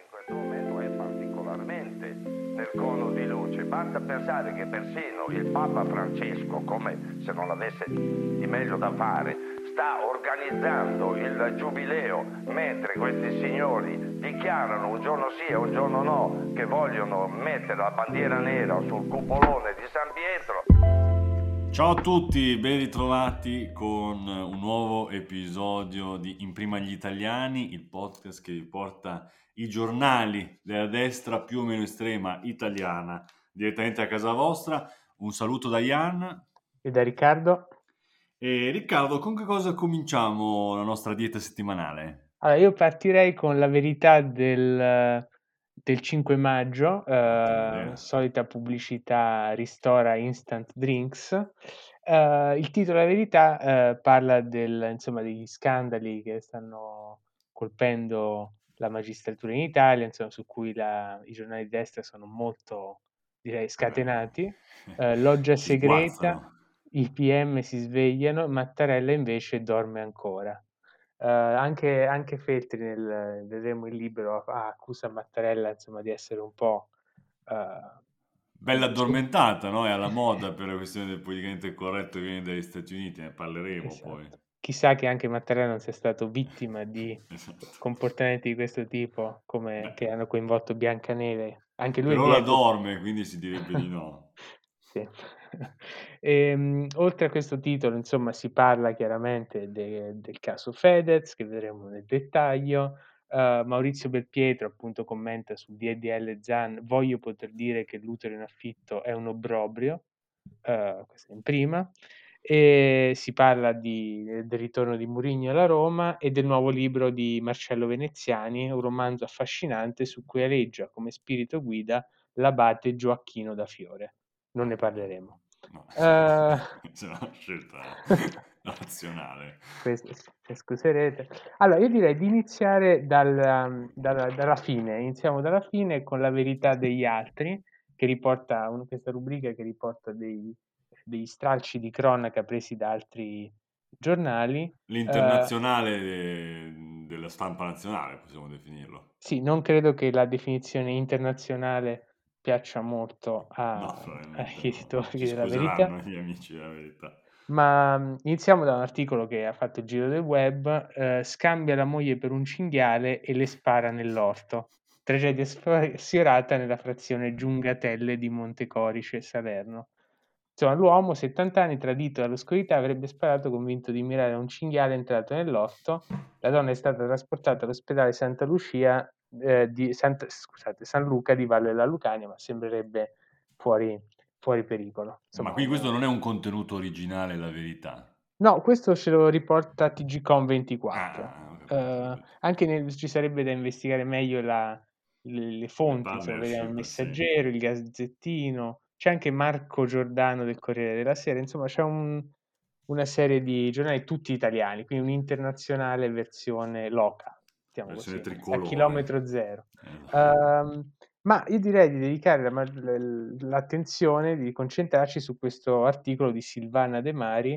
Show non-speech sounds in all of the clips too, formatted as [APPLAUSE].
in questo momento è particolarmente nel cono di luce. Basta pensare che persino il Papa Francesco, come se non avesse di meglio da fare, sta organizzando il giubileo mentre questi signori dichiarano un giorno sì e un giorno no che vogliono mettere la bandiera nera sul cupolone di San Pietro. Ciao a tutti, ben ritrovati con un nuovo episodio di In Prima gli Italiani, il podcast che vi porta i giornali della destra più o meno estrema italiana direttamente a casa vostra. Un saluto da Ian e da Riccardo. E Riccardo, con che cosa cominciamo la nostra dieta settimanale? Allora, io partirei con la verità del, del 5 maggio, eh, solita pubblicità Ristora Instant Drinks. Eh, il titolo della verità eh, parla del, insomma, degli scandali che stanno colpendo la magistratura in Italia, insomma, su cui la, i giornali di destra sono molto, direi, scatenati. Eh, loggia [LAUGHS] segreta, i PM si svegliano, Mattarella invece dorme ancora. Uh, anche, anche, Feltri, nel, vedremo il libro, accusa Mattarella insomma, di essere un po'... Uh, Bella addormentata, no? È alla [LAUGHS] moda per la questione del politicamente corretto che viene dagli Stati Uniti, ne parleremo esatto. poi. Chissà che anche Mattarella non sia stato vittima [LAUGHS] di esatto. comportamenti di questo tipo, come che hanno coinvolto Biancaneve. Anche lui ora dorme, quindi si direbbe di no. [LAUGHS] sì. [LAUGHS] E, um, oltre a questo titolo, insomma, si parla chiaramente de- del caso Fedez, che vedremo nel dettaglio. Uh, Maurizio Belpietro appunto commenta sul DDL Zan, voglio poter dire che l'utero in affitto è un obbrobrio, uh, questo in prima, e si parla di, del ritorno di Murigno alla Roma e del nuovo libro di Marcello Veneziani, un romanzo affascinante su cui aleggia come spirito guida l'abate Gioacchino da Fiore. Non ne parleremo. No, uh, c'è una scelta [LAUGHS] razionale. Scuserete. Allora, io direi di iniziare dal, dalla, dalla, fine. Iniziamo dalla fine con la verità degli altri, che riporta un, questa rubrica che riporta dei, degli stralci di cronaca presi da altri giornali. L'internazionale uh, de, della stampa nazionale, possiamo definirlo. Sì, non credo che la definizione internazionale piaccia molto a, no, ai editori della verità. gli amici della verità. Ma mhmm, iniziamo da un articolo che ha fatto il giro del web, eh, scambia la moglie per un cinghiale e le spara nell'orto. Tragedia sfiorata nella frazione Giungatelle di Montecorice, Salerno. Insomma, l'uomo, 70 anni, tradito dall'oscurità, avrebbe sparato convinto di mirare a un cinghiale entrato nell'orto. La donna è stata trasportata all'ospedale Santa Lucia eh, di Santa, scusate, San Luca di Valle della Lucania, ma sembrerebbe fuori, fuori pericolo. Insomma, ma quindi questo non è un contenuto originale, la verità? No, questo ce lo riporta TGCOM 24. Ah, uh, anche nel, ci sarebbe da investigare meglio la, le, le, fonti, il messaggero, sì. il gazzettino, c'è anche Marco Giordano del Corriere della Sera, insomma c'è un, una serie di giornali tutti italiani, quindi un'internazionale versione local mettiamo così, a chilometro zero. Eh. Uh, ma io direi di dedicare la, l'attenzione, di concentrarci su questo articolo di Silvana De Mari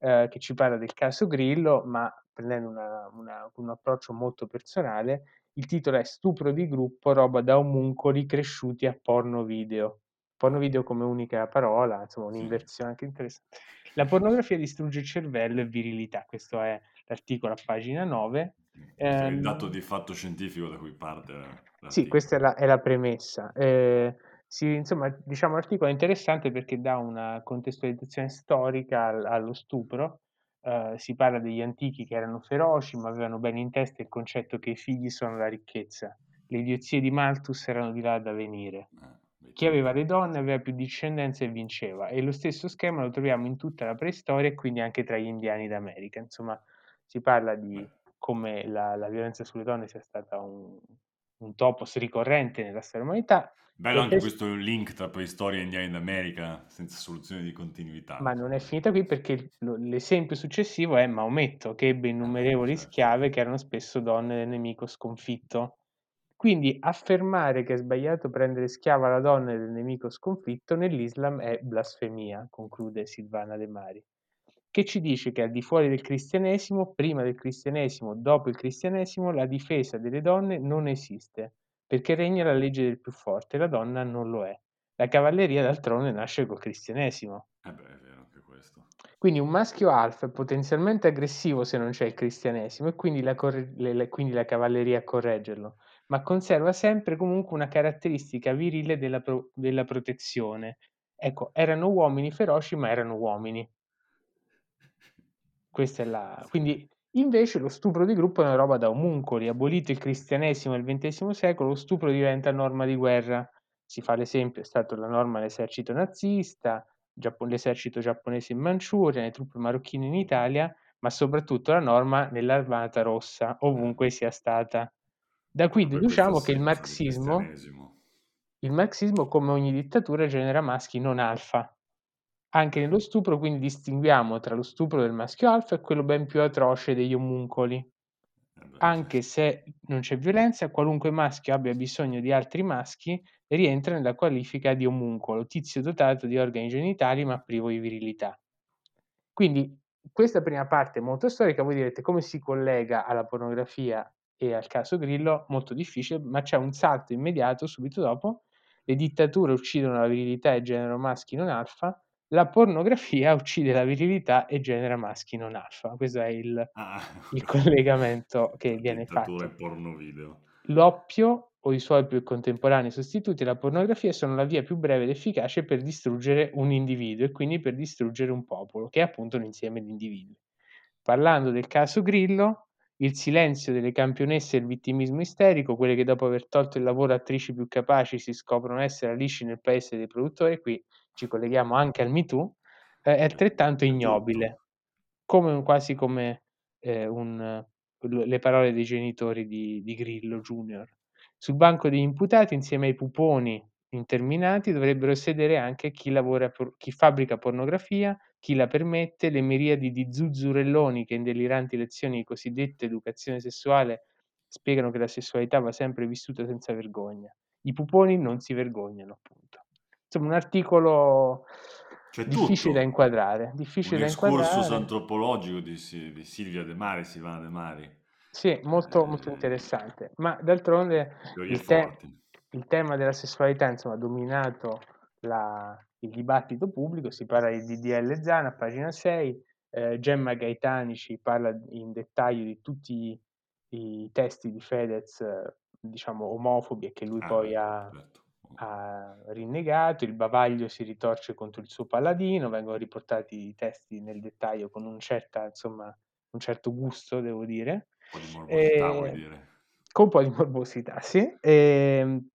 uh, che ci parla del caso Grillo, ma prendendo una, una, un approccio molto personale. Il titolo è Stupro di gruppo, roba da omuncoli cresciuti a porno video. Porno video come unica parola, insomma un'inversione anche interessante. La pornografia distrugge il cervello e virilità, questo è l'articolo a pagina 9 è il dato di fatto scientifico da cui parte. L'articolo. Sì, questa è la, è la premessa. Eh, sì, insomma, diciamo, l'articolo è interessante perché dà una contestualizzazione storica al, allo stupro. Uh, si parla degli antichi che erano feroci, ma avevano bene in testa il concetto che i figli sono la ricchezza. Le idiozie di Malthus erano di là da venire. Eh, Chi aveva le donne aveva più discendenza e vinceva. E lo stesso schema lo troviamo in tutta la preistoria e quindi anche tra gli indiani d'America. Insomma, si parla di come la, la violenza sulle donne sia stata un, un topos ricorrente nella storia dell'umanità. Bello anche pres- questo link tra preistoria e indiani d'America senza soluzione di continuità. Ma non è finita qui perché l'esempio successivo è Maometto, che ebbe innumerevoli ah, certo. schiave che erano spesso donne del nemico sconfitto. Quindi affermare che è sbagliato prendere schiava la donna del nemico sconfitto nell'Islam è blasfemia, conclude Silvana De Mari che ci dice che al di fuori del cristianesimo, prima del cristianesimo, dopo il cristianesimo, la difesa delle donne non esiste, perché regna la legge del più forte, la donna non lo è. La cavalleria d'altronde nasce col cristianesimo. Eh beh, è vero anche questo. Quindi un maschio alfa è potenzialmente aggressivo se non c'è il cristianesimo e quindi la, corre- le- le- quindi la cavalleria a correggerlo, ma conserva sempre comunque una caratteristica virile della, pro- della protezione. Ecco, erano uomini feroci, ma erano uomini. Questa è la... Quindi invece lo stupro di gruppo è una roba da omuncoli. Abolito il cristianesimo nel XX secolo, lo stupro diventa norma di guerra. Si fa l'esempio, è stato la norma dell'esercito nazista, l'esercito giapponese in Manciuria, le truppe marocchine in Italia, ma soprattutto la norma nell'Armata Rossa, ovunque sia stata. Da qui deduciamo che il marxismo, il marxismo, come ogni dittatura, genera maschi non alfa. Anche nello stupro quindi distinguiamo tra lo stupro del maschio alfa e quello ben più atroce degli omuncoli. Eh Anche se non c'è violenza, qualunque maschio abbia bisogno di altri maschi rientra nella qualifica di omuncolo, tizio dotato di organi genitali ma privo di virilità. Quindi questa prima parte molto storica, voi direte come si collega alla pornografia e al caso Grillo? Molto difficile, ma c'è un salto immediato subito dopo. Le dittature uccidono la virilità e generano maschi non alfa, la pornografia [LAUGHS] uccide la virilità e genera maschi non alfa. Questo è il, ah. il collegamento che viene fatto. porno video. L'oppio o i suoi più contemporanei sostituti la pornografia sono la via più breve ed efficace per distruggere un individuo e quindi per distruggere un popolo, che è appunto un insieme di individui. Parlando del caso Grillo, il silenzio delle campionesse e il vittimismo isterico, quelle che dopo aver tolto il lavoro a attrici più capaci si scoprono essere alici nel paese dei produttori, qui ci colleghiamo anche al MeToo, eh, è altrettanto ignobile, come, quasi come eh, un, le parole dei genitori di, di Grillo Junior. Sul banco degli imputati, insieme ai puponi interminati, dovrebbero sedere anche chi, lavora, chi fabbrica pornografia, chi la permette, le miriadi di zuzzurelloni che in deliranti lezioni di cosiddetta educazione sessuale spiegano che la sessualità va sempre vissuta senza vergogna. I puponi non si vergognano, appunto insomma, un articolo C'è difficile tutto. da inquadrare. Difficile un da excursus antropologico di, di, Silvia De Mari, Silvana De Mari. Sì, molto, eh, molto interessante. Ma d'altronde il, te- il, tema della sessualità insomma, ha dominato la, il dibattito pubblico, si parla di DDL Zana, pagina 6, eh, Gemma Gaetani ci parla in dettaglio di tutti i testi di Fedez, diciamo, omofobi e che lui ah, poi ha... Certo ha rinnegato, il bavaglio si ritorce contro il suo paladino, vengono riportati i testi nel dettaglio con un, certa, insomma, un certo gusto, devo dire. Un po' di morbosità, e... vuoi ehm, dire? Con un po' di morbosità, sì. Ehm,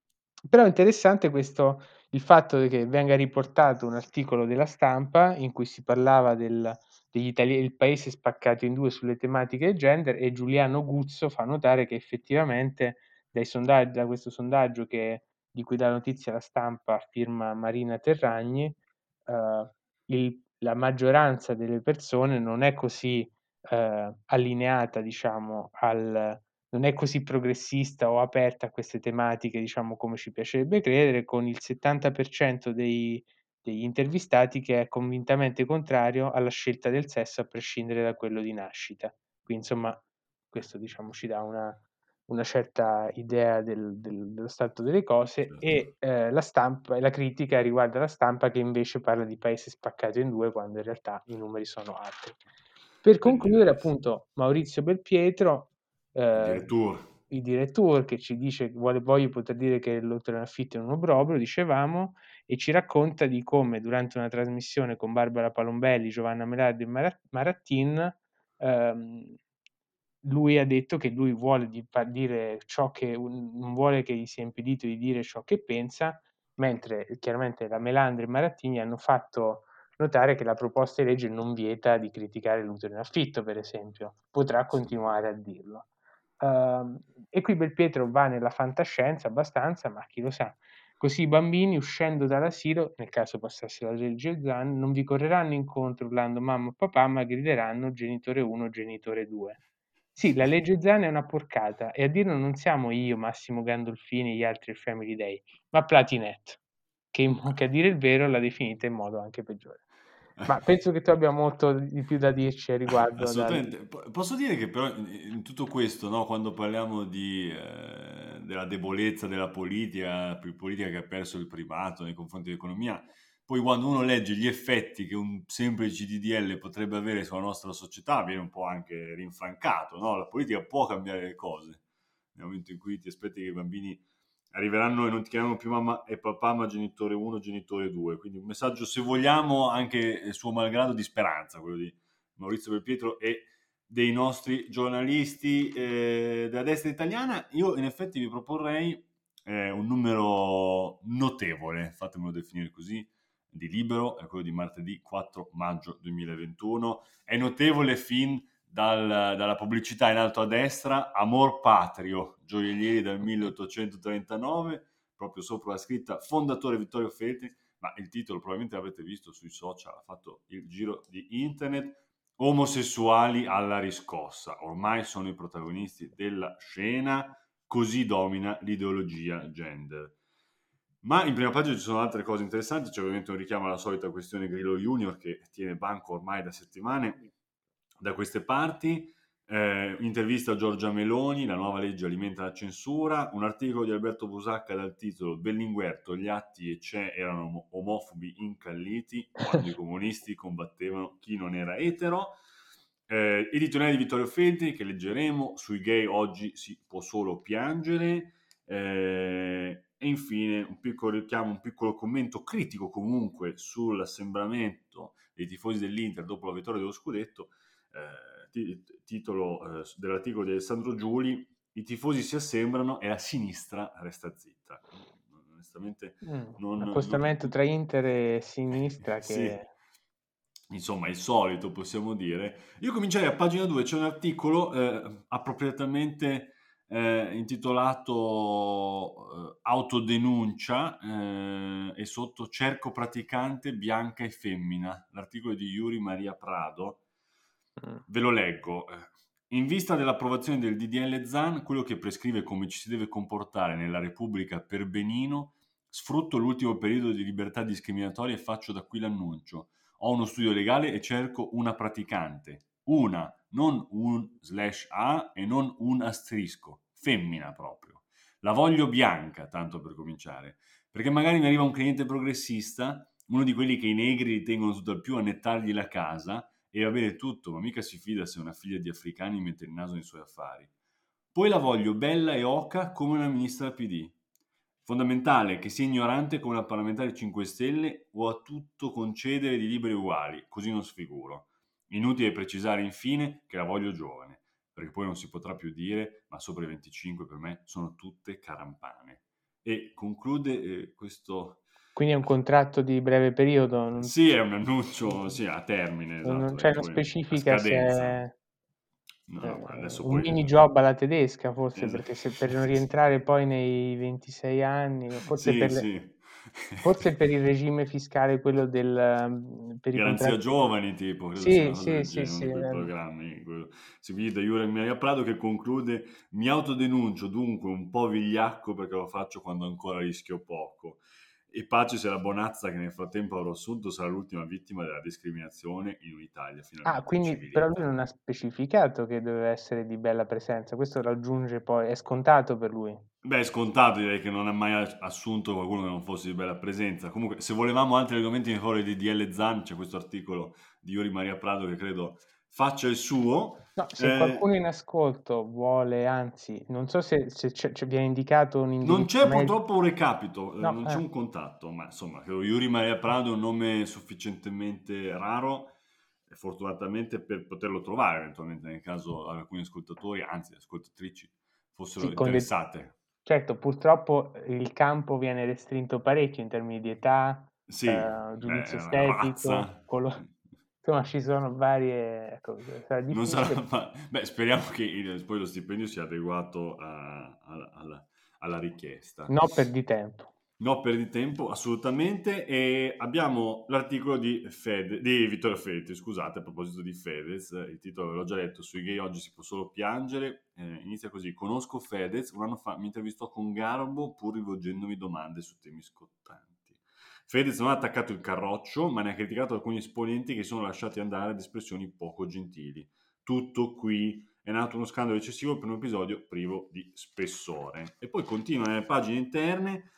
però è interessante questo, il fatto che venga riportato un articolo della stampa in cui si parlava del, itali- il paese spaccato in due sulle tematiche del gender e Giuliano Guzzo fa notare che effettivamente sondaggi, da questo sondaggio che di cui dà notizia la stampa firma Marina Terragni, eh, il, la maggioranza delle persone non è così eh, allineata, diciamo, al, non è così progressista o aperta a queste tematiche, diciamo, come ci piacerebbe credere, con il 70% dei, degli intervistati che è convintamente contrario alla scelta del sesso a prescindere da quello di nascita. Quindi, insomma, questo diciamo, ci dà una, una certa idea del, del, dello stato delle cose certo. e eh, la stampa la critica riguarda la stampa che invece parla di paese spaccato in due quando in realtà i numeri sono altri. Per concludere appunto Maurizio Belpietro eh, il direttore che ci dice che vuole, voglio poter dire che l'Otto affitto è un obbrobrio, dicevamo, e ci racconta di come durante una trasmissione con Barbara Palombelli, Giovanna Melardi e Marattin ehm, lui ha detto che lui vuole di dire ciò che non vuole che gli sia impedito di dire ciò che pensa, mentre chiaramente la Melandri e Marattini hanno fatto notare che la proposta di legge non vieta di criticare l'utero in affitto, per esempio, potrà continuare a dirlo. Uh, e qui Belpietro va nella fantascienza abbastanza, ma chi lo sa. Così i bambini uscendo dall'asilo, nel caso passasse la legge Zan, non vi correranno incontro urlando mamma o papà, ma grideranno genitore 1, genitore 2. Sì, la legge Zan è una porcata e a dirlo non siamo io, Massimo Gandolfini e gli altri Family Day, ma Platinet, che, che a dire il vero l'ha definita in modo anche peggiore. Ma penso che tu abbia molto di più da dirci a riguardo. Assolutamente. Da... Posso dire che però in tutto questo, no, quando parliamo di, eh, della debolezza della politica, politica che ha perso il privato nei confronti dell'economia, poi quando uno legge gli effetti che un semplice DDL potrebbe avere sulla nostra società, viene un po' anche rinfrancato, no? La politica può cambiare le cose. Nel momento in cui ti aspetti che i bambini arriveranno e non ti chiamano più mamma e papà, ma genitore 1, genitore 2. Quindi un messaggio, se vogliamo, anche suo malgrado di speranza, quello di Maurizio Belpietro e dei nostri giornalisti eh, della destra italiana. Io in effetti vi proporrei eh, un numero notevole, fatemelo definire così, di libero, è quello di martedì 4 maggio 2021. È notevole fin dal, dalla pubblicità in alto a destra, Amor Patrio, gioiellieri dal 1839, proprio sopra la scritta fondatore Vittorio Feltri, ma il titolo probabilmente l'avrete visto sui social, ha fatto il giro di internet, omosessuali alla riscossa, ormai sono i protagonisti della scena, così domina l'ideologia gender. Ma in prima pagina ci sono altre cose interessanti, c'è ovviamente un richiamo alla solita questione Grillo Junior che tiene banco ormai da settimane da queste parti. Eh, intervista a Giorgia Meloni, la nuova legge alimenta la censura, un articolo di Alberto Busacca dal titolo Bellinguerto, gli atti e c'è erano omofobi incalliti quando i comunisti combattevano chi non era etero. Eh, editoriale di Vittorio Feltri che leggeremo, sui gay oggi si può solo piangere. Eh, e infine un piccolo richiamo, un piccolo commento critico comunque sull'assembramento dei tifosi dell'Inter dopo la vittoria dello scudetto eh, titolo eh, dell'articolo di Alessandro Giuli, i tifosi si assembrano e la sinistra resta zitta. Onestamente mm, non... Accostamento non... tra Inter e sinistra [LAUGHS] che... Sì. Insomma, il solito possiamo dire. Io comincerei a pagina 2, c'è un articolo eh, appropriatamente eh, intitolato eh, Autodenuncia eh, e sotto Cerco praticante bianca e femmina. L'articolo di Yuri Maria Prado. Ve lo leggo. In vista dell'approvazione del DDL ZAN, quello che prescrive come ci si deve comportare nella Repubblica per benino, sfrutto l'ultimo periodo di libertà discriminatoria e faccio da qui l'annuncio. Ho uno studio legale e cerco una praticante. Una, non un slash A e non un asterisco. Femmina proprio. La voglio bianca, tanto per cominciare. Perché magari mi arriva un cliente progressista, uno di quelli che i negri ritengono tutt'al più a nettargli la casa, e va bene tutto, ma mica si fida se una figlia di africani mette il naso nei suoi affari. Poi la voglio bella e oca come una ministra PD. Fondamentale che sia ignorante come una parlamentare 5 Stelle o a tutto concedere di liberi uguali, così non sfiguro. Inutile precisare infine che la voglio giovane, perché poi non si potrà più dire, ma sopra i 25 per me sono tutte carampane. E conclude eh, questo quindi è un contratto di breve periodo? Non... Sì, è un annuncio sì, a termine. Esatto, non c'è una specifica se è no, eh, un mini job alla tedesca forse, esatto. perché se [LAUGHS] per non rientrare poi nei 26 anni, forse, sì, per, sì. forse per il [LAUGHS] regime fiscale quello del... Per Garanzia contratti... giovani tipo, sì, sì, sì, sì, quei eh. programmi. Quello... Seguito da Jure Maria Prado che conclude mi autodenuncio dunque un po' vigliacco perché lo faccio quando ancora rischio poco e pace sia la Bonazza che nel frattempo avrò assunto sarà l'ultima vittima della discriminazione in un'Italia Ah, quindi però lui non ha specificato che doveva essere di bella presenza, questo raggiunge poi, è scontato per lui? Beh, è scontato, direi che non ha mai assunto qualcuno che non fosse di bella presenza. Comunque, se volevamo altri argomenti in favore di DL Zan, c'è questo articolo di Iori Maria Prado che credo faccia il suo. No, se eh, qualcuno in ascolto vuole, anzi, non so se, se c'è, c'è, viene indicato un indirizzo. Non c'è purtroppo un recapito, eh, no, non eh. c'è un contatto, ma insomma, Yuri Maria Prado è un nome sufficientemente raro, fortunatamente per poterlo trovare eventualmente nel caso alcuni ascoltatori, anzi ascoltatrici, fossero sì, interessate. Le... Certo, purtroppo il campo viene restrinto parecchio in termini di età, sì, eh, giudizio estetico, colore Insomma, ci sono varie... Ecco, sarà non sarà, [LAUGHS] ma, beh, speriamo che il, poi lo stipendio sia adeguato a, a, alla, alla, richiesta. No, perdi tempo. No, perdi tempo, assolutamente. E abbiamo l'articolo di, Fede, di Vittorio Fede, scusate, a proposito di Fedez, il titolo l'ho già letto, sui gay oggi si può solo piangere. Eh, inizia così, conosco Fedez, un anno fa mi intervistò con garbo pur rivolgendomi domande su temi scottanti. Fedez non ha attaccato il carroccio, ma ne ha criticato alcuni esponenti che sono lasciati andare ad espressioni poco gentili. Tutto qui è nato uno scandalo eccessivo per un episodio privo di spessore. E poi continua nelle pagine interne.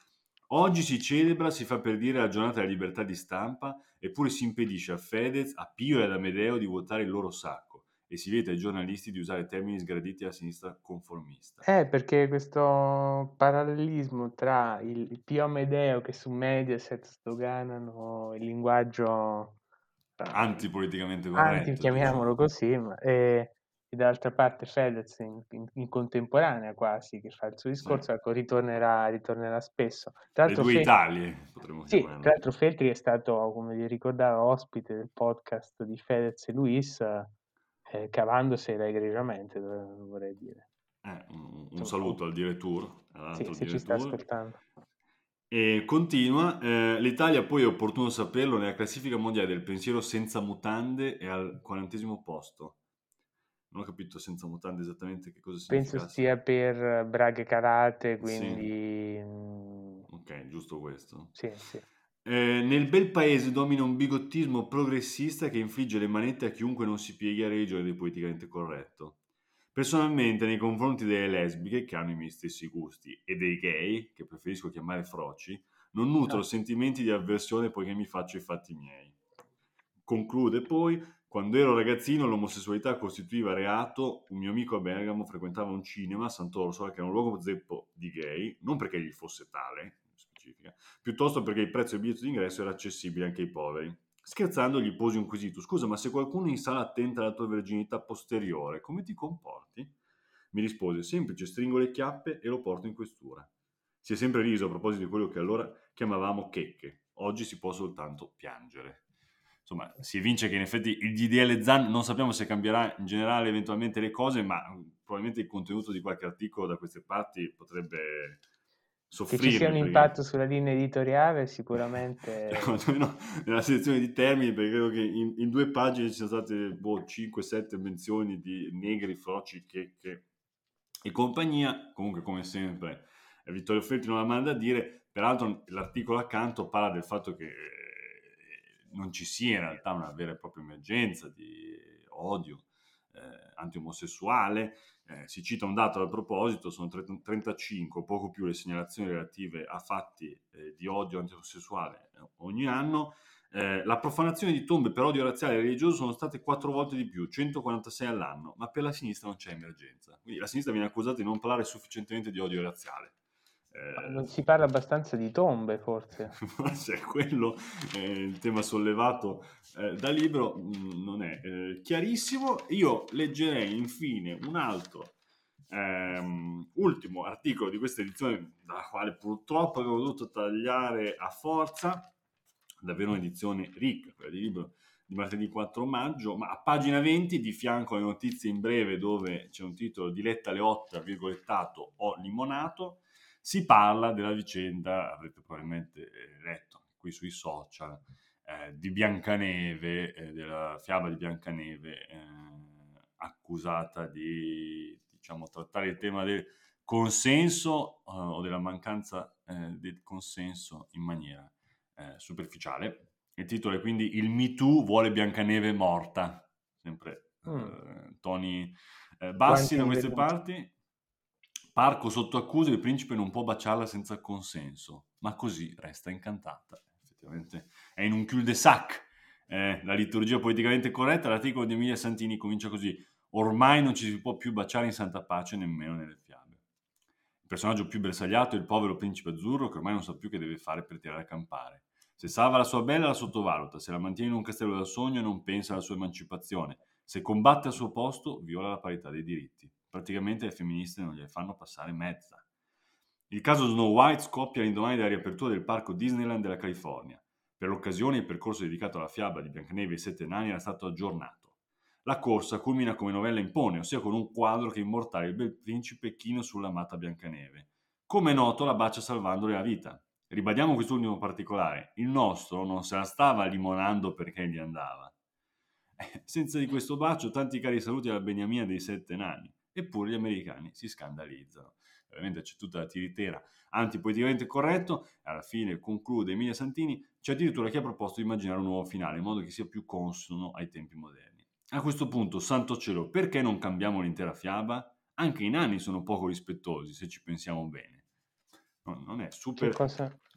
Oggi si celebra, si fa per dire, la giornata della libertà di stampa, eppure si impedisce a Fedez, a Pio e ad Amedeo di votare il loro sacco e si vieta ai giornalisti di usare termini sgraditi alla sinistra conformista. Eh, perché questo parallelismo tra il, il Pio Amedeo che su Mediaset sdoganano il linguaggio eh, antipoliticamente corretto, anti, chiamiamolo diciamo. così, ma, e, e dall'altra parte Fedez in, in, in, contemporanea quasi che fa il suo discorso, ecco, ritornerà, ritornerà spesso. Tra Le due Feltri, Italie potremmo sì, chiamarlo. Tra l'altro Feltri è stato, come vi ricordavo, ospite del podcast di Fedez e Luis, eh, cavandosela egregiamente, vorrei dire. Eh, un, un saluto al direttore. Sì, se ci sta ascoltando. E continua, eh, l'Italia poi è opportuno saperlo, nella classifica mondiale del pensiero senza mutande è al quarantesimo posto non ho capito senza mutande esattamente che cosa significa. Penso sia per braghe calate, quindi... Sì. Mm, ok, giusto questo. Sì, sì. Eh, nel bel paese domina un bigottismo progressista che infligge le manette a chiunque non si pieghi a religione del politicamente corretto. Personalmente, nei confronti delle lesbiche, che hanno i miei stessi gusti, e dei gay, che preferisco chiamare froci, non nutro no. sentimenti di avversione poiché mi faccio i fatti miei. Conclude poi, quando ero ragazzino l'omosessualità costituiva reato, un mio amico a Bergamo frequentava un cinema, Sant'Orsola, che era un luogo zeppo di gay, non perché gli fosse tale, specifica, piuttosto perché il prezzo del biglietto d'ingresso era accessibile anche ai poveri. Scherzando gli posi un quesito, scusa ma se qualcuno in sala attenta alla tua verginità posteriore, come ti comporti? Mi rispose, semplice, stringo le chiappe e lo porto in questura. Si è sempre riso a proposito di quello che allora chiamavamo checche, oggi si può soltanto piangere insomma, si evince che in effetti il DDL ZAN non sappiamo se cambierà in generale eventualmente le cose, ma probabilmente il contenuto di qualche articolo da queste parti potrebbe soffrire. Che ci sia un perché... impatto sulla linea editoriale sicuramente... [LAUGHS] no, nella selezione di termini, perché credo che in, in due pagine ci siano state boh, 5-7 menzioni di negri, froci, checche e compagnia, comunque come sempre Vittorio Feltri non la manda a dire, peraltro l'articolo accanto parla del fatto che non ci sia in realtà una vera e propria emergenza di odio eh, anti-omosessuale. Eh, si cita un dato al proposito, sono 35, poco più le segnalazioni relative a fatti eh, di odio anti-omosessuale eh, ogni anno. Eh, la profanazione di tombe per odio razziale e religioso sono state quattro volte di più, 146 all'anno, ma per la sinistra non c'è emergenza. Quindi la sinistra viene accusata di non parlare sufficientemente di odio razziale. Eh, non si parla abbastanza di tombe, forse. [LAUGHS] forse quello è il tema sollevato eh, da libro, mh, mm, non è eh, chiarissimo. Io leggerei infine un altro ehm, ultimo articolo di questa edizione, dalla quale purtroppo avevo dovuto tagliare a forza, davvero un'edizione ricca, quella di libro di martedì 4 maggio, ma a pagina 20 di fianco alle notizie in breve dove c'è un titolo Diletta Leotta, virgolettato, ho limonato, si parla della vicenda, avrete probabilmente eh, letto qui sui social, eh, di Biancaneve, eh, della fiaba di Biancaneve, eh, accusata di diciamo, trattare il tema del consenso eh, o della mancanza eh, del consenso in maniera superficiale. Il titolo è quindi Il Me Too vuole Biancaneve morta, sempre mm. toni bassi da queste parti Parco sotto accusa, il principe non può baciarla senza consenso, ma così resta incantata. Effettivamente è in un cul-de-sac. Eh, la liturgia politicamente corretta, l'articolo di Emilia Santini comincia così. Ormai non ci si può più baciare in santa pace nemmeno nelle fiabe. Il personaggio più bersagliato è il povero principe azzurro che ormai non sa più che deve fare per tirare a campare. Se salva la sua bella la sottovaluta, se la mantiene in un castello da sogno non pensa alla sua emancipazione, se combatte al suo posto viola la parità dei diritti praticamente le femministe non gliele fanno passare mezza. Il caso Snow White scoppia all'indomani della riapertura del parco Disneyland della California. Per l'occasione il percorso dedicato alla fiaba di Biancaneve e i Sette Nani era stato aggiornato. La corsa culmina come novella impone, ossia con un quadro che immortale il bel principe chino sull'amata Biancaneve. Come è noto, la bacia salvandole la vita. Ribadiamo quest'ultimo particolare. Il nostro non se la stava limonando perché gli andava. Eh, senza di questo bacio, tanti cari saluti alla beniamina dei sette nani eppure gli americani si scandalizzano. ovviamente c'è tutta la tiritera antipoliticamente corretto, alla fine conclude Emilia Santini, c'è addirittura chi ha proposto di immaginare un nuovo finale, in modo che sia più consono ai tempi moderni. A questo punto, santo cielo, perché non cambiamo l'intera fiaba? Anche i nani sono poco rispettosi, se ci pensiamo bene. No, non è super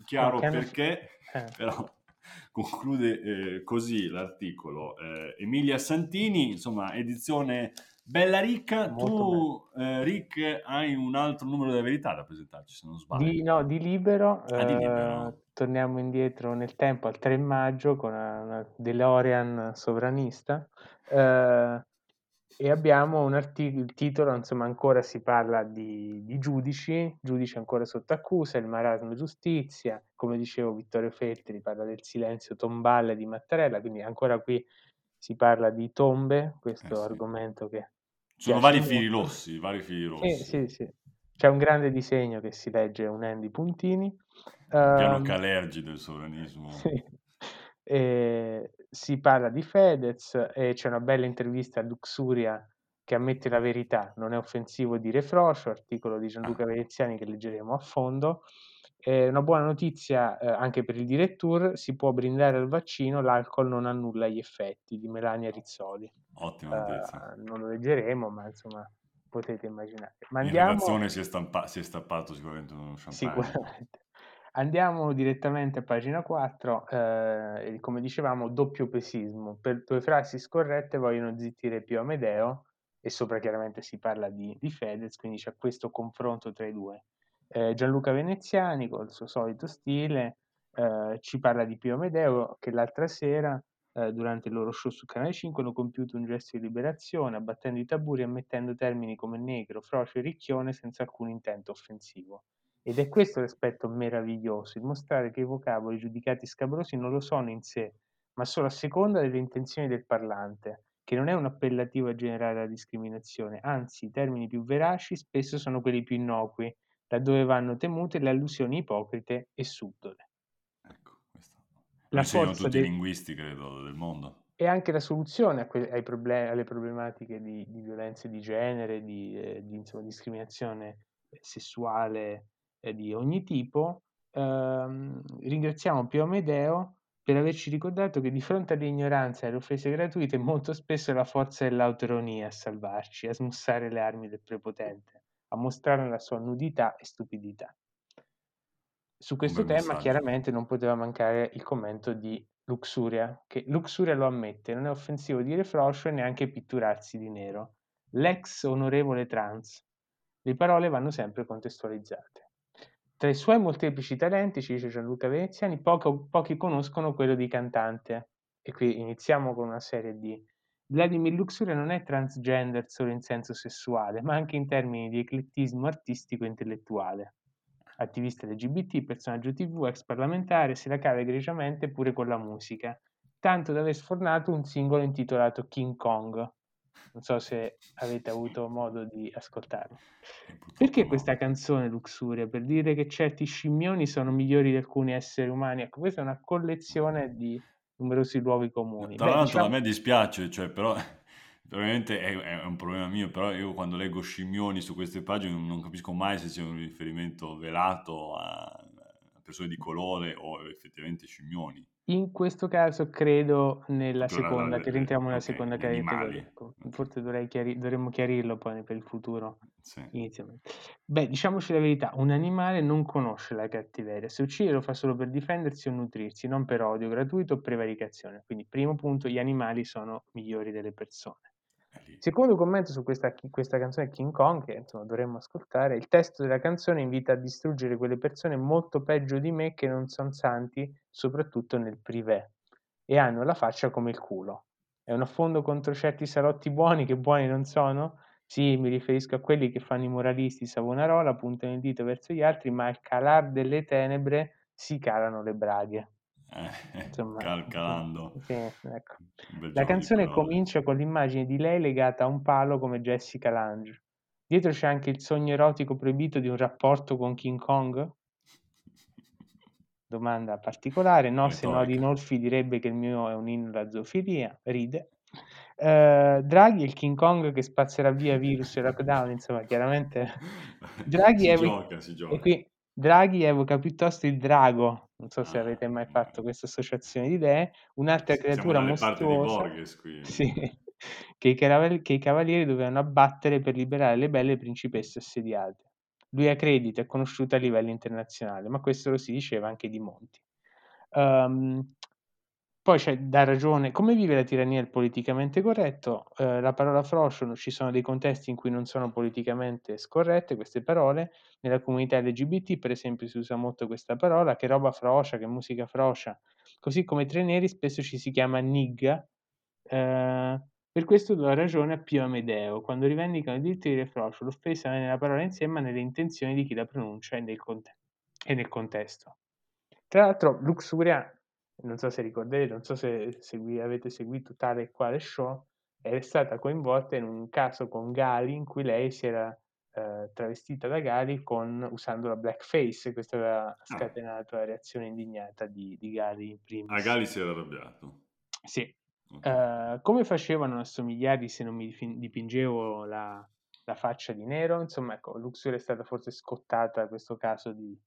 chiaro perché, eh. però [LAUGHS] conclude eh, così l'articolo. Eh, Emilia Santini, insomma, edizione bella ricca. Molto tu, eh, Rick, hai un altro numero della verità da presentarci, se non sbaglio. Di, no, di libero. Ah, di libero. Eh, torniamo indietro nel tempo al 3 maggio con una, una DeLorean sovranista. Eh, e abbiamo un articolo, il titolo, insomma, ancora si parla di, di, giudici, giudici ancora sotto accusa, il marasmo giustizia, come dicevo Vittorio Feltri parla del silenzio tombale di Mattarella, quindi ancora qui si parla di tombe, questo eh sì. argomento che... Sono vari fili rossi, vari fili rossi. Sì, sì, sì. C'è un grande disegno che si legge unendo i puntini. Il piano um, Calergi del sovranismo. E si parla di Fedez e c'è una bella intervista a Luxuria che ammette la verità, non è offensivo dire frocio, articolo di Gianluca ah. Veneziani che leggeremo a fondo. E una buona notizia eh, anche per il direttur, si può brindare al vaccino, l'alcol non annulla gli effetti di Melania Rizzoli. Ottima notizia. Uh, non lo leggeremo, ma insomma potete immaginare. Ma andiamo... In redazione si è, stampa- si è stappato sicuramente uno champagne. Sicuramente. Andiamo direttamente a pagina 4, eh, come dicevamo, doppio pesismo. Per due frasi scorrette vogliono zittire Pio Amedeo e sopra chiaramente si parla di, di Fedez, quindi c'è questo confronto tra i due. Eh, Gianluca Veneziani, col suo solito stile, eh, ci parla di Pio Amedeo che l'altra sera, eh, durante il loro show su Canale 5, hanno compiuto un gesto di liberazione, abbattendo i taburi e ammettendo termini come negro, frocio e ricchione senza alcun intento offensivo. Ed è questo l'aspetto meraviglioso, il mostrare che i vocaboli giudicati scabrosi non lo sono in sé, ma solo a seconda delle intenzioni del parlante, che non è un appellativo a generare la discriminazione, anzi i termini più veraci spesso sono quelli più innocui, laddove vanno temute le allusioni ipocrite e subdole. Ecco, questo. La forza dei... linguisti, credo, del mondo. E anche la soluzione que- problem- alle problematiche di, di, violenza di genere, di, eh, di insomma, discriminazione sessuale, eh, di ogni tipo, ehm, ringraziamo Pio Amedeo per averci ricordato che di fronte all'ignoranza e alle offese gratuite molto spesso è la forza dell'autonomia a salvarci, a smussare le armi del prepotente, a mostrare la sua nudità e stupidità. Su questo tema messaggio. chiaramente non poteva mancare il commento di Luxuria, che Luxuria lo ammette, non è offensivo dire froscio e neanche pitturarsi di nero. L'ex onorevole trans. Le parole vanno sempre contestualizzate. Tra i suoi molteplici talenti, ci dice Gianluca Veneziani, poco, pochi conoscono quello di cantante. E qui iniziamo con una serie di... Vladimir Luxuria non è transgender solo in senso sessuale, ma anche in termini di eclettismo artistico e intellettuale. Attivista LGBT, personaggio tv, ex parlamentare, se la cava egregiamente pure con la musica, tanto da aver sfornato un singolo intitolato King Kong, non so se avete avuto modo di ascoltarlo. Perché questa canzone Luxuria? Per dire che certi scimmioni sono migliori di alcuni esseri umani. Ecco, questa è una collezione di numerosi luoghi comuni. Tra Beh, l'altro diciamo... a me dispiace, cioè, però [LAUGHS] probabilmente è, è, un problema mio, però io quando leggo scimmioni su queste pagine non, non capisco mai se c'è un riferimento velato a persone di colore o effettivamente scimmioni. In questo caso credo nella Però seconda, che rientriamo nella okay, seconda categoria. Ecco, Forse chiari- dovremmo chiarirlo poi per il futuro. Sì. Inizialmente. Beh, diciamoci la verità, un animale non conosce la cattiveria, se uccide lo fa solo per difendersi o nutrirsi, non per odio gratuito o prevaricazione. Quindi, primo punto, gli animali sono migliori delle persone. Secondo commento su questa, questa canzone King Kong, che insomma dovremmo ascoltare, il testo della canzone invita a distruggere quelle persone molto peggio di me che non sono santi, soprattutto nel privé, e hanno la faccia come il culo. È un affondo contro certi salotti buoni che buoni non sono? Sì, mi riferisco a quelli che fanno i moralisti Savonarola, puntano il dito verso gli altri, ma al calar delle tenebre si calano le braghe. Eh, Insomma, [LAUGHS] calcalando. Sì, ecco. La canzone comincia con l'immagine di lei legata a un palo come Jessica Lange. Dietro c'è anche il sogno erotico proibito di un rapporto con King Kong? [LAUGHS] Domanda particolare. No, se no Rinolfi direbbe che il mio è un inno alla zoofilia. Ride. Uh, Draghi è il King Kong che spazzerà via virus e lockdown, insomma, chiaramente [LAUGHS] Draghi, si evoca, gioca, si gioca. Qui, Draghi evoca piuttosto il drago, non so se Ah, avete mai fatto questa associazione di idee, un'altra creatura mostruosa Borges qui. [LAUGHS] sì, che, i caravel- che i cavalieri dovevano abbattere per liberare le belle principesse assediate. Lui ha credito, è conosciuto a livello internazionale, ma questo lo si diceva anche di Monti. Um, poi c'è da ragione, come vive la tirannia il politicamente corretto? Eh, la parola frocio, ci sono dei contesti in cui non sono politicamente scorrette queste parole, nella comunità LGBT per esempio si usa molto questa parola, che roba frocia, che musica frocia, così come tre neri spesso ci si chiama nigga, eh, per questo do ragione a Pio Amedeo, quando rivendicano il diritto di dire frocio, l'offesa non è nella parola insieme ma nelle intenzioni di chi la pronuncia e nel, cont- e nel contesto. Tra l'altro Luxuria non so se ricordate, non so se segui, avete seguito tale e quale show, è stata coinvolta in un caso con Gali in cui lei si era eh, travestita da Gali con, usando la blackface, questo aveva ah. scatenato la reazione indignata di, di Gali in primis. A Gali si era arrabbiato? Sì. Okay. Uh, come facevano a assomigliargli se non mi dipingevo la, la faccia di nero? Insomma, ecco, Luxury è stata forse scottata da questo caso di,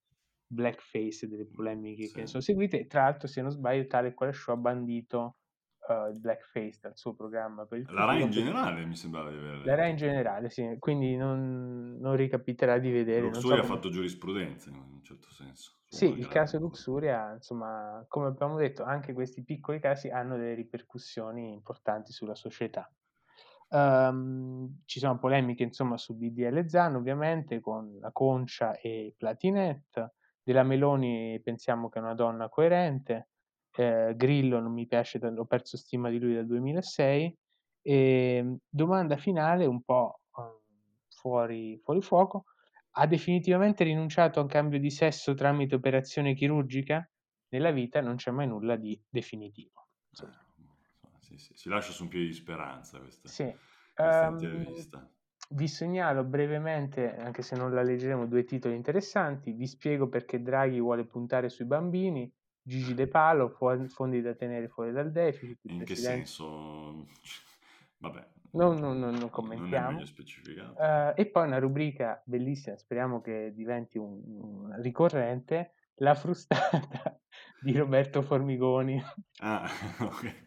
blackface e delle polemiche sì. che ne sono seguite. Tra l'altro, se non sbaglio, tale quale show ha bandito uh, il blackface dal suo programma. Per il la RAI in generale mi sembrava di avere. La RAI in generale, sì, quindi non, non ricapiterà di vedere. Luxuria so ha fatto giurisprudenza in un certo senso. Sì, il caso Luxuria, insomma, come abbiamo detto, anche questi piccoli casi hanno delle ripercussioni importanti sulla società. Um, ci sono polemiche insomma su DDL Zan ovviamente con la Concia e Platinet della Meloni pensiamo che è una donna coerente, eh, Grillo non mi piace, ho perso stima di lui dal 2006. E, ehm, domanda finale, un po' uh, fuori, fuori fuoco, ha definitivamente rinunciato a un cambio di sesso tramite operazione chirurgica? Nella vita non c'è mai nulla di definitivo. Sì, sì, si lascia su un piede di speranza questa, sì. questa um, intervista. Vi segnalo brevemente, anche se non la leggeremo, due titoli interessanti. Vi spiego perché Draghi vuole puntare sui bambini. Gigi De Palo, fondi da tenere fuori dal deficit. In che senso? [LAUGHS] Vabbè. Non, non, non, non commentiamo. Non. Uh, e poi una rubrica bellissima, speriamo che diventi un, un ricorrente, la frustata [LAUGHS] di Roberto Formigoni. Ah, [LAUGHS] ok.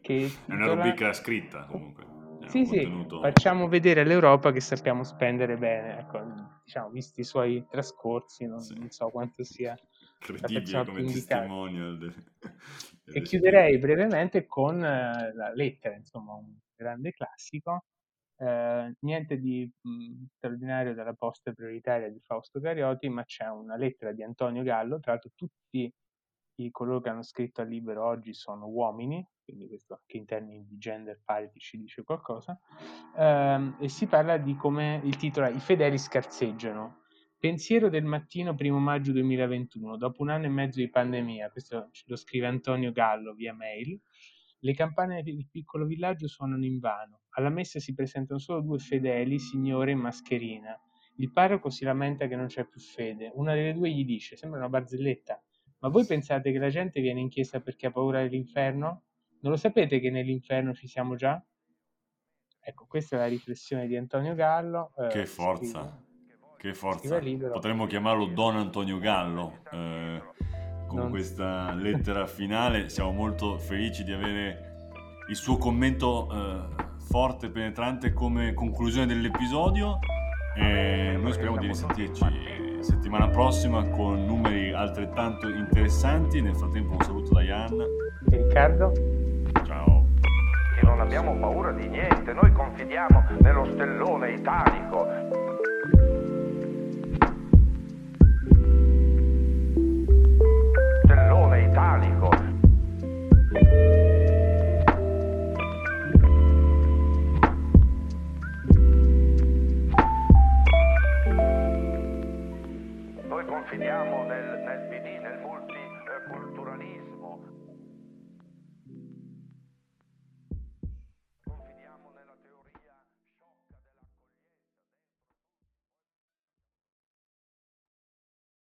Che è una rubrica scritta comunque. Sì, sì, facciamo vedere all'Europa che sappiamo spendere bene. Ecco, diciamo, visti i suoi trascorsi, non, sì. non so quanto sia credibile come testimonial. Del e chiuderei brevemente con uh, la lettera, insomma, un grande classico. Uh, niente di mh, straordinario dalla posta prioritaria di Fausto Carioti, ma c'è una lettera di Antonio Gallo. Tra l'altro, tutti i coloro che hanno scritto al libro oggi sono uomini, quindi questo anche in termini di gender parity ci dice qualcosa, ehm, e si parla di come il titolo è I fedeli scarseggiano. Pensiero del mattino, primo maggio 2021, dopo un anno e mezzo di pandemia, questo lo scrive Antonio Gallo via mail, le campane del piccolo villaggio suonano in vano. Alla messa si presentano solo due fedeli, signore in mascherina. Il parroco si lamenta che non c'è più fede. Una delle due gli dice, sembra una barzelletta, ma voi pensate che la gente viene in chiesa perché ha paura dell'inferno? Non lo sapete che nell'inferno ci siamo già? Ecco, questa è la riflessione di Antonio Gallo. Eh, che forza, scrive, che forza. Potremmo chiamarlo Don Antonio Gallo. Eh, con non... questa [LAUGHS] lettera finale siamo molto felici di avere il suo commento eh, forte e penetrante come conclusione dell'episodio. E noi speriamo di risentirci settimana prossima con numeri altrettanto interessanti. Nel frattempo un saluto da Ian. Riccardo. Ciao. Che non abbiamo paura di niente, noi confidiamo nello stellone italico. Confidiamo nel, nel PD, nel multiculturalismo.